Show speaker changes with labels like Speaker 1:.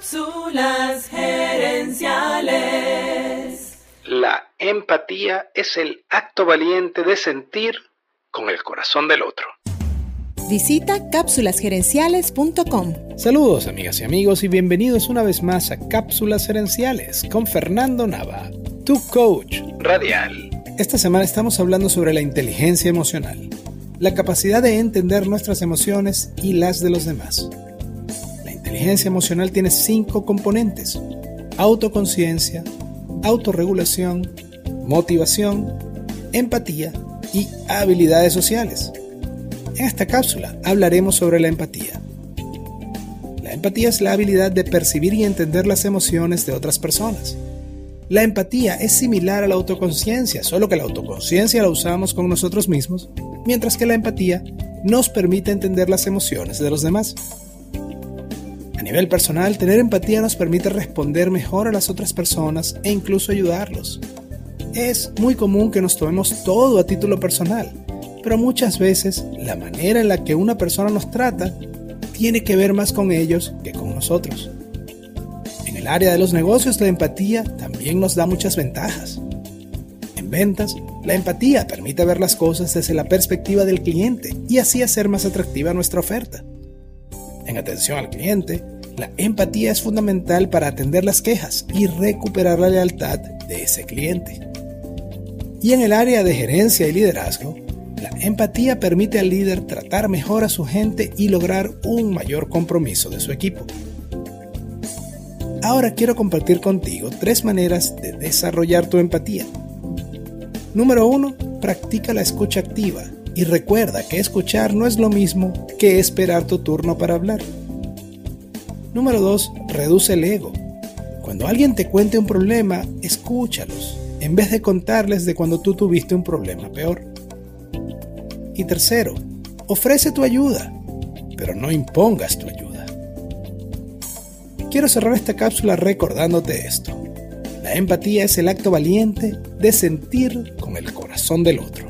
Speaker 1: Cápsulas gerenciales.
Speaker 2: La empatía es el acto valiente de sentir con el corazón del otro.
Speaker 3: Visita cápsulasgerenciales.com.
Speaker 4: Saludos amigas y amigos y bienvenidos una vez más a Cápsulas Gerenciales con Fernando Nava, tu coach radial. Esta semana estamos hablando sobre la inteligencia emocional, la capacidad de entender nuestras emociones y las de los demás. Inteligencia emocional tiene cinco componentes. Autoconciencia, autorregulación, motivación, empatía y habilidades sociales. En esta cápsula hablaremos sobre la empatía. La empatía es la habilidad de percibir y entender las emociones de otras personas. La empatía es similar a la autoconciencia, solo que la autoconciencia la usamos con nosotros mismos, mientras que la empatía nos permite entender las emociones de los demás. A nivel personal, tener empatía nos permite responder mejor a las otras personas e incluso ayudarlos. Es muy común que nos tomemos todo a título personal, pero muchas veces la manera en la que una persona nos trata tiene que ver más con ellos que con nosotros. En el área de los negocios la empatía también nos da muchas ventajas. En ventas, la empatía permite ver las cosas desde la perspectiva del cliente y así hacer más atractiva nuestra oferta. En atención al cliente, la empatía es fundamental para atender las quejas y recuperar la lealtad de ese cliente. Y en el área de gerencia y liderazgo, la empatía permite al líder tratar mejor a su gente y lograr un mayor compromiso de su equipo. Ahora quiero compartir contigo tres maneras de desarrollar tu empatía. Número 1. Practica la escucha activa y recuerda que escuchar no es lo mismo que esperar tu turno para hablar. Número 2. Reduce el ego. Cuando alguien te cuente un problema, escúchalos, en vez de contarles de cuando tú tuviste un problema peor. Y tercero, ofrece tu ayuda, pero no impongas tu ayuda. Quiero cerrar esta cápsula recordándote esto. La empatía es el acto valiente de sentir con el corazón del otro.